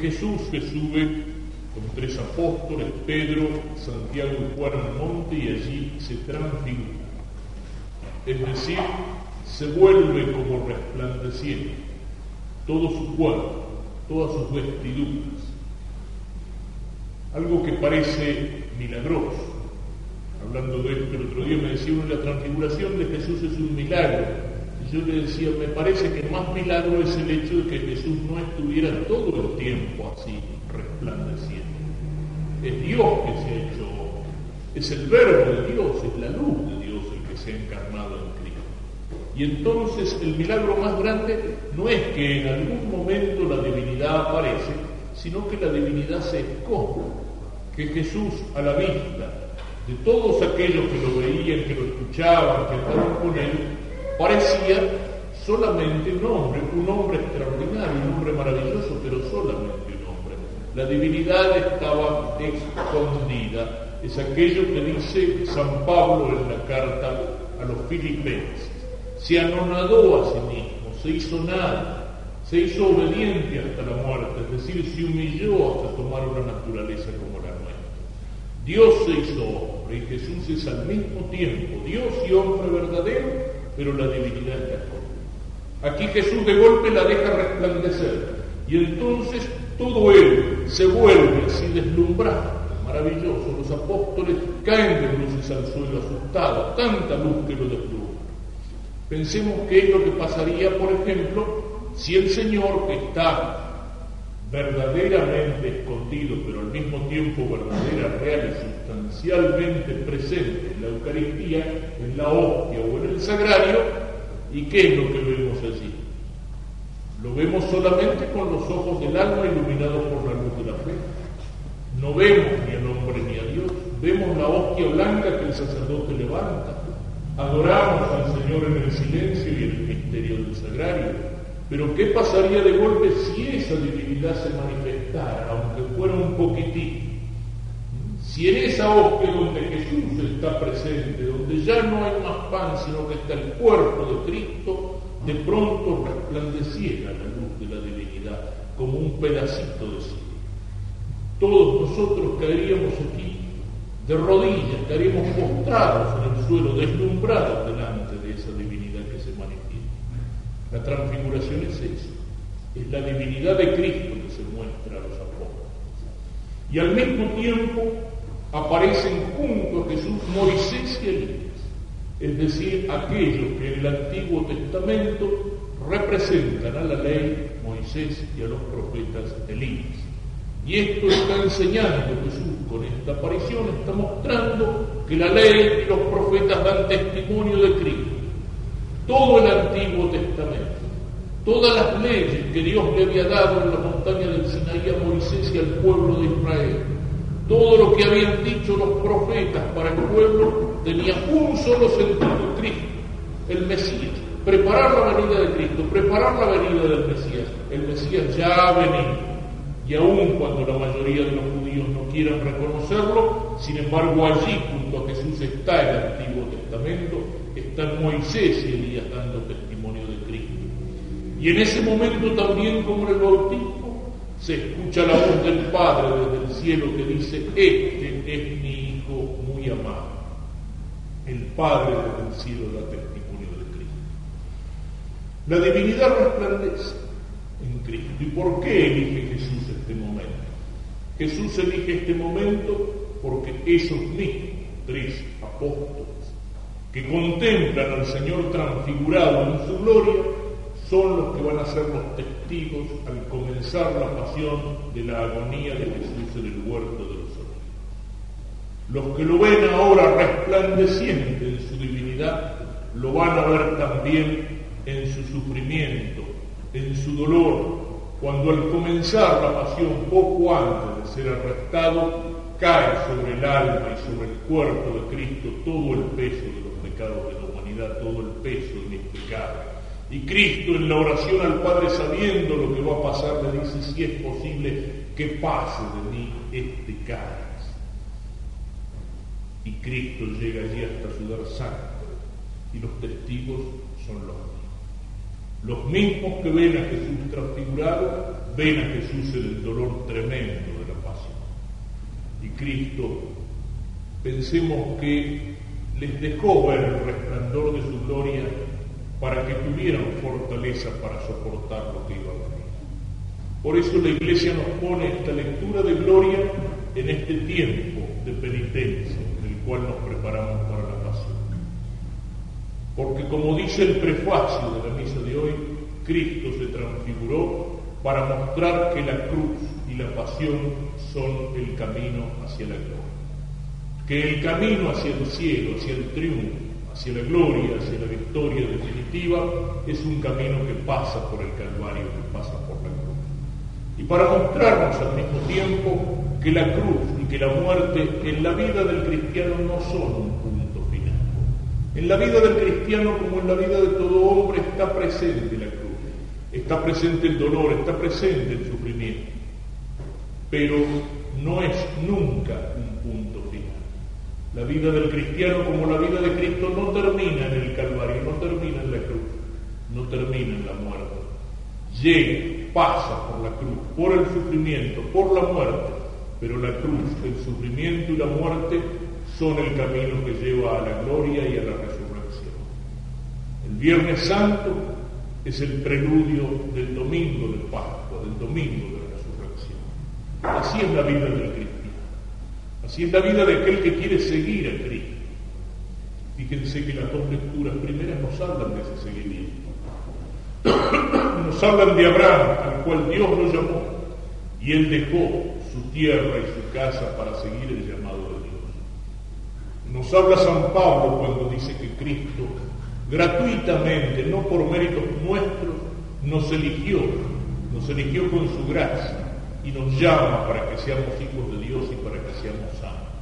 Jesús que sube con tres apóstoles, Pedro, Santiago y Juan al monte y allí se transfigura. Es decir, se vuelve como resplandeciente todo su cuerpo, todas sus vestiduras. Algo que parece milagroso. Hablando de esto el otro día me decía uno, la transfiguración de Jesús es un milagro. Yo le decía, me parece que más milagro es el hecho de que Jesús no estuviera todo el tiempo así, resplandeciente. Es Dios que se ha hecho, es el verbo de Dios, es la luz de Dios el que se ha encarnado en Cristo. Y entonces el milagro más grande no es que en algún momento la divinidad aparece, sino que la divinidad se esconde, que Jesús a la vista de todos aquellos que lo veían, que lo escuchaban, que estaban con él, parecía solamente un hombre, un hombre extraordinario, un hombre maravilloso, pero solamente un hombre. La divinidad estaba escondida. Es aquello que dice San Pablo en la carta a los filipenses. Se anonadó a sí mismo, se hizo nada, se hizo obediente hasta la muerte, es decir, se humilló hasta tomar una naturaleza como la nuestra. Dios se hizo hombre y Jesús es al mismo tiempo Dios y hombre verdadero, pero la divinidad escondida. Aquí Jesús de golpe la deja resplandecer y entonces todo él se vuelve así deslumbrado, maravilloso. Los apóstoles caen de luces al suelo asustados, tanta luz que lo deslumbra. Pensemos qué es lo que pasaría, por ejemplo, si el Señor que está verdaderamente escondido, pero al mismo tiempo verdadera, real y sustancialmente presente la Eucaristía, en la hostia o en el sagrario, ¿y qué es lo que vemos allí? Lo vemos solamente con los ojos del alma iluminados por la luz de la fe. No vemos ni al hombre ni a Dios, vemos la hostia blanca que el sacerdote levanta, adoramos al Señor en el silencio y en el misterio del sagrario, pero ¿qué pasaría de golpe si esa divinidad se manifestara, aunque fuera un poquitín? Si en esa hostia donde Jesús está presente, donde ya no hay más pan, sino que está el cuerpo de Cristo, de pronto resplandeciera la luz de la divinidad como un pedacito de cielo. Todos nosotros caeríamos aquí de rodillas, estaríamos postrados en el suelo, deslumbrados delante de esa divinidad que se manifiesta. La transfiguración es eso, es la divinidad de Cristo que se muestra a los apóstoles. Y al mismo tiempo aparecen junto a Jesús Moisés y Elías, es decir, aquellos que en el Antiguo Testamento representan a la ley, Moisés y a los profetas Elías. Y esto está enseñando Jesús con esta aparición, está mostrando que la ley y los profetas dan testimonio de Cristo. Todo el Antiguo Testamento, todas las leyes que Dios le había dado en la montaña del Sinaí a Moisés y al pueblo de Israel, todo lo que habían dicho los profetas para el pueblo tenía un solo sentido, Cristo, el Mesías. Preparar la venida de Cristo, preparar la venida del Mesías. El Mesías ya ha venido. Y aun cuando la mayoría de los judíos no quieran reconocerlo, sin embargo allí junto a Jesús está el Antiguo Testamento, están Moisés y Elías dando testimonio de Cristo. Y en ese momento también como el bautismo se escucha la voz del Padre desde el cielo que dice, este es mi Hijo muy amado. El Padre desde el cielo da testimonio de Cristo. La divinidad resplandece en Cristo. ¿Y por qué elige Jesús este momento? Jesús elige este momento porque esos mismos tres apóstoles que contemplan al Señor transfigurado en su gloria son los que van a ser los testigos al comenzar la pasión de la agonía de Jesús en el huerto de los olivos. Los que lo ven ahora resplandeciente en su divinidad, lo van a ver también en su sufrimiento, en su dolor, cuando al comenzar la pasión poco antes de ser arrestado, cae sobre el alma y sobre el cuerpo de Cristo todo el peso de los pecados de la humanidad, todo el peso pecados. Y Cristo en la oración al Padre, sabiendo lo que va a pasar, le dice, si es posible, que pase de mí este cáliz. Y Cristo llega allí hasta sudar sangre, y los testigos son los mismos. Los mismos que ven a Jesús transfigurado, ven a Jesús en el dolor tremendo de la pasión. Y Cristo, pensemos que les dejó ver el resplandor de para que tuvieran fortaleza para soportar lo que iba a venir. Por eso la Iglesia nos pone esta lectura de gloria en este tiempo de penitencia en el cual nos preparamos para la pasión. Porque como dice el prefacio de la misa de hoy, Cristo se transfiguró para mostrar que la cruz y la pasión son el camino hacia la gloria. Que el camino hacia el cielo, hacia el triunfo, hacia la gloria, hacia la victoria definitiva, es un camino que pasa por el Calvario, que pasa por la cruz. Y para mostrarnos al mismo tiempo que la cruz y que la muerte en la vida del cristiano no son un punto final. En la vida del cristiano, como en la vida de todo hombre, está presente la cruz, está presente el dolor, está presente el sufrimiento, pero no es nunca. La vida del cristiano, como la vida de Cristo, no termina en el Calvario, no termina en la cruz, no termina en la muerte. Llega, pasa por la cruz, por el sufrimiento, por la muerte, pero la cruz, el sufrimiento y la muerte son el camino que lleva a la gloria y a la resurrección. El Viernes Santo es el preludio del domingo de Pascua, del domingo de la resurrección. Así es la vida del cristiano. Así es la vida de aquel que quiere seguir a Cristo. Fíjense que las dos lecturas primeras nos hablan de ese seguimiento. Nos hablan de Abraham, al cual Dios lo llamó, y él dejó su tierra y su casa para seguir el llamado de Dios. Nos habla San Pablo cuando dice que Cristo gratuitamente, no por méritos nuestros, nos eligió, nos eligió con su gracia y nos llama para que seamos hijos de Dios y para que seamos santos.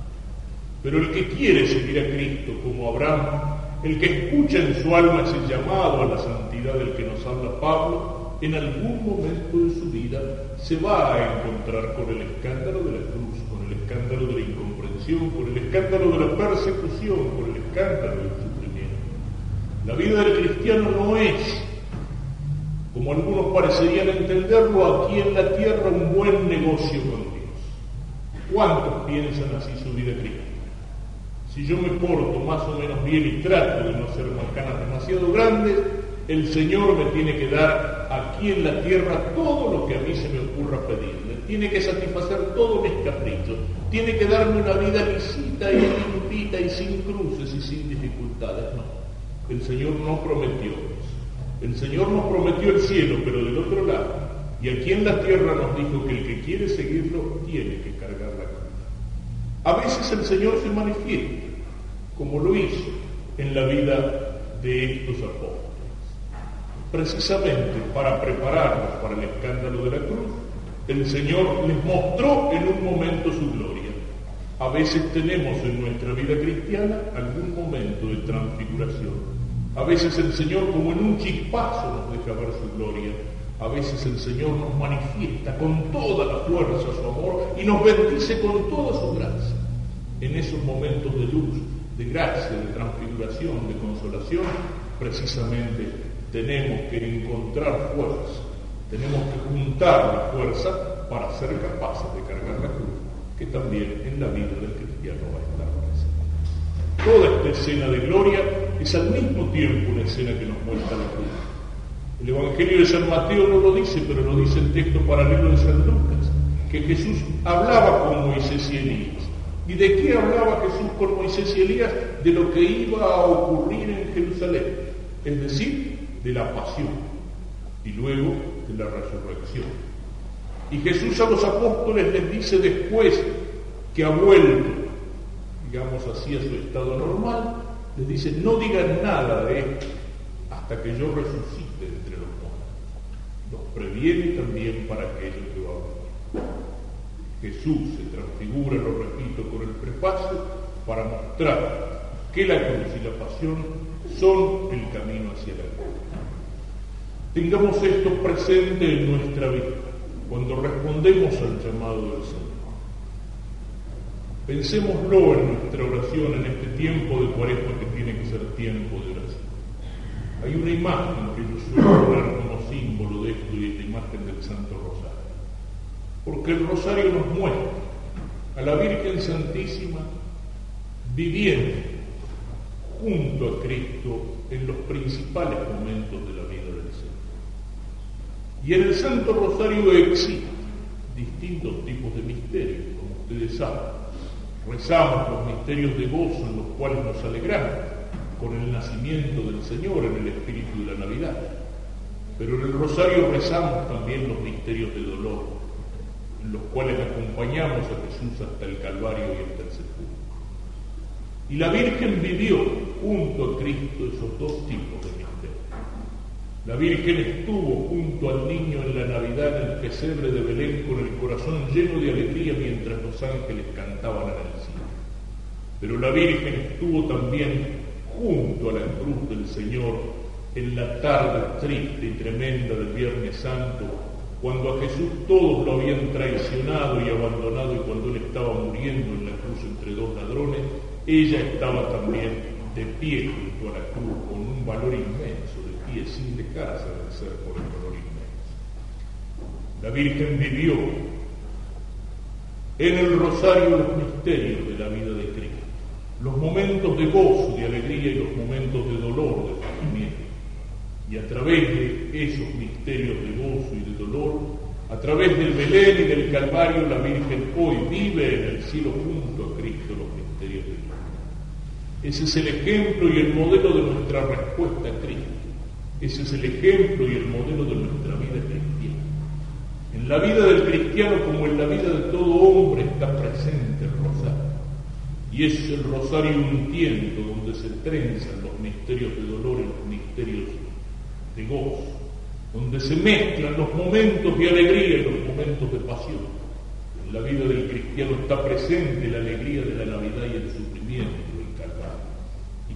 Pero el que quiere seguir a Cristo como Abraham, el que escucha en su alma ese llamado a la santidad del que nos habla Pablo, en algún momento de su vida se va a encontrar con el escándalo de la cruz, con el escándalo de la incomprensión, con el escándalo de la persecución, con el escándalo del sufrimiento. La vida del cristiano no es, como algunos parecerían entenderlo, aquí en la tierra un buen negocio con Dios. ¿Cuántos piensan así su vida cristiana? Si yo me porto más o menos bien y trato de no hacer marcanas demasiado grandes, el Señor me tiene que dar aquí en la tierra todo lo que a mí se me ocurra pedirle. Tiene que satisfacer todos mis caprichos. Tiene que darme una vida lisita y limpita y sin cruces y sin dificultades. No, el Señor no prometió. El Señor nos prometió el cielo, pero del otro lado. Y aquí en la tierra nos dijo que el que quiere seguirlo tiene que cargar la cruz. A veces el Señor se manifiesta, como lo hizo en la vida de estos apóstoles precisamente para prepararlos para el escándalo de la cruz, el Señor les mostró en un momento su gloria. A veces tenemos en nuestra vida cristiana algún momento de transfiguración. A veces el Señor como en un chispazo nos deja ver su gloria. A veces el Señor nos manifiesta con toda la fuerza su amor y nos bendice con toda su gracia. En esos momentos de luz, de gracia, de transfiguración, de consolación, precisamente tenemos que encontrar fuerza, tenemos que juntar la fuerza para ser capaces de cargar la cruz, que también en la vida del cristiano va a estar presente. Toda esta escena de gloria es al mismo tiempo una escena que nos muestra la cruz. El Evangelio de San Mateo no lo dice, pero lo dice el texto paralelo de San Lucas, que Jesús hablaba con Moisés y Elías. ¿Y de qué hablaba Jesús con Moisés y Elías? De lo que iba a ocurrir en Jerusalén. Es decir, de la pasión y luego de la resurrección. Y Jesús a los apóstoles les dice después que ha vuelto, digamos así, a su estado normal, les dice, no digan nada de esto hasta que yo resucite entre los muertos. Los previene también para aquello que va a venir. Jesús se transfigura, lo repito, con el prefacio para mostrar que la cruz y la pasión son el camino hacia la gloria. Tengamos esto presente en nuestra vida cuando respondemos al llamado del Señor. Pensémoslo en nuestra oración en este tiempo de cuaresma que tiene que ser tiempo de oración. Hay una imagen que yo suelo poner como símbolo de esto y es la imagen del Santo Rosario. Porque el Rosario nos muestra a la Virgen Santísima viviendo junto a Cristo en los principales momentos de la vida del Señor. Y en el Santo Rosario existen distintos tipos de misterios, como ustedes saben. Rezamos los misterios de gozo en los cuales nos alegramos con el nacimiento del Señor en el espíritu de la Navidad. Pero en el Rosario rezamos también los misterios de dolor, en los cuales acompañamos a Jesús hasta el Calvario y hasta el sepulcro. Y la Virgen vivió junto a Cristo esos dos tipos de misterios. La Virgen estuvo junto al niño en la Navidad en el pesebre de Belén con el corazón lleno de alegría mientras los ángeles cantaban en el cielo. Pero la Virgen estuvo también junto a la cruz del Señor en la tarde triste y tremenda del Viernes Santo, cuando a Jesús todos lo habían traicionado y abandonado y cuando él estaba muriendo en la cruz entre dos ladrones, ella estaba también de pie junto a la cruz con un valor inmenso de pie sin dejarse vencer por el valor inmenso. La Virgen vivió en el rosario los misterios de la vida de Cristo, los momentos de gozo, de alegría y los momentos de dolor, de sufrimiento. Y a través de esos misterios de gozo y de dolor, a través del Belén y del Calvario, la Virgen hoy vive en el cielo junto a Cristo los misterios de Dios. Ese es el ejemplo y el modelo de nuestra respuesta a Cristo. Ese es el ejemplo y el modelo de nuestra vida cristiana. En la vida del cristiano como en la vida de todo hombre está presente el rosario. Y es el rosario un donde se trenzan los misterios de dolor y los misterios de gozo, donde se mezclan los momentos de alegría y los momentos de pasión. En la vida del cristiano está presente la alegría de la Navidad y el sufrimiento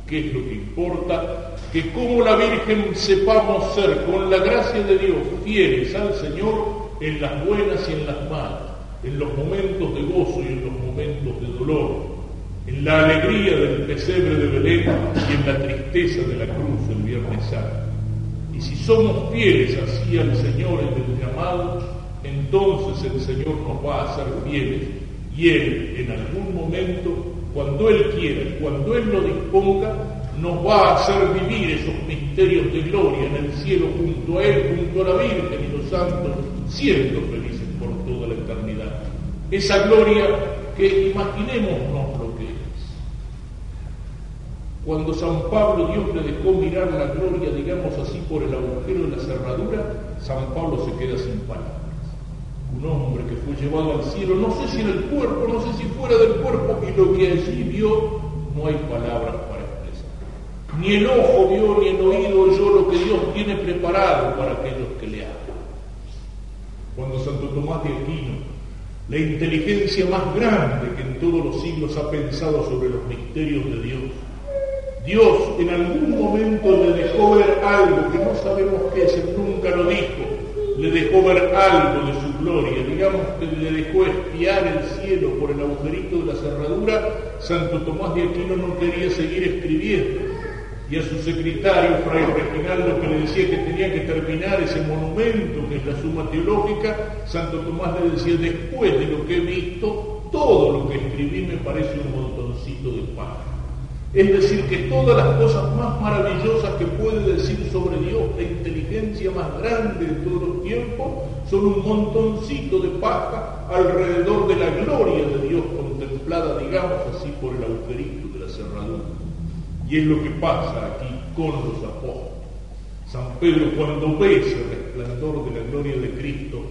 ¿Qué es lo que importa? Que como la Virgen sepamos ser, con la gracia de Dios, fieles al Señor en las buenas y en las malas, en los momentos de gozo y en los momentos de dolor, en la alegría del pesebre de Belén y en la tristeza de la cruz del Viernes Santo. Y si somos fieles así al Señor en el llamado, entonces el Señor nos va a hacer fieles y Él en algún momento cuando Él quiera cuando Él lo disponga, nos va a hacer vivir esos misterios de gloria en el cielo junto a Él, junto a la Virgen y los santos, siendo felices por toda la eternidad. Esa gloria que imaginémonos lo que es. Cuando San Pablo Dios le dejó mirar la gloria, digamos así, por el agujero de la cerradura, San Pablo se queda sin palabras un hombre que fue llevado al cielo, no sé si en el cuerpo, no sé si fuera del cuerpo, y lo que allí vio, no hay palabras para expresar. Ni el ojo vio, ni el oído oyó lo que Dios tiene preparado para aquellos que le aman. Cuando Santo Tomás de Aquino, la inteligencia más grande que en todos los siglos ha pensado sobre los misterios de Dios, Dios en algún momento le dejó ver algo que no sabemos qué es, él nunca lo dijo, le dejó ver algo de su gloria, digamos que le dejó espiar el cielo por el agujerito de la cerradura, Santo Tomás de Aquino no quería seguir escribiendo. Y a su secretario, Fray Reginaldo, que le decía que tenía que terminar ese monumento que es la suma teológica, Santo Tomás le decía, después de lo que he visto, todo lo que escribí me parece un montoncito de paja. Es decir, que todas las cosas más maravillosas que puede decir sobre Dios, la inteligencia más grande de todos los tiempos, son un montoncito de paja alrededor de la gloria de Dios contemplada, digamos así, por el agujerito de la cerradura. Y es lo que pasa aquí con los apóstoles. San Pedro cuando ve ese resplandor de la gloria de Cristo,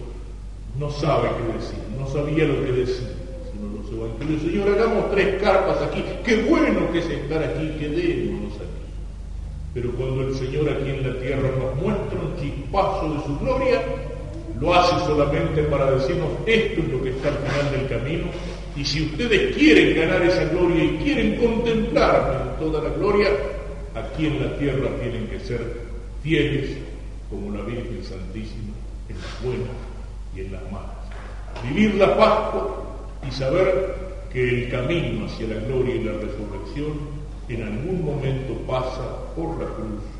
no sabe qué decir, no sabía lo que decir Señor, hagamos tres carpas aquí. Qué bueno que es estar aquí, quedémonos aquí. Pero cuando el Señor aquí en la tierra nos muestra un chispazo de su gloria, lo hace solamente para decirnos esto es lo que está al final del camino. Y si ustedes quieren ganar esa gloria y quieren contemplarme en toda la gloria, aquí en la tierra tienen que ser fieles como la Virgen Santísima en las buenas y en las malas. Vivir la Pascua y saber que el camino hacia la gloria y la resurrección en algún momento pasa por la cruz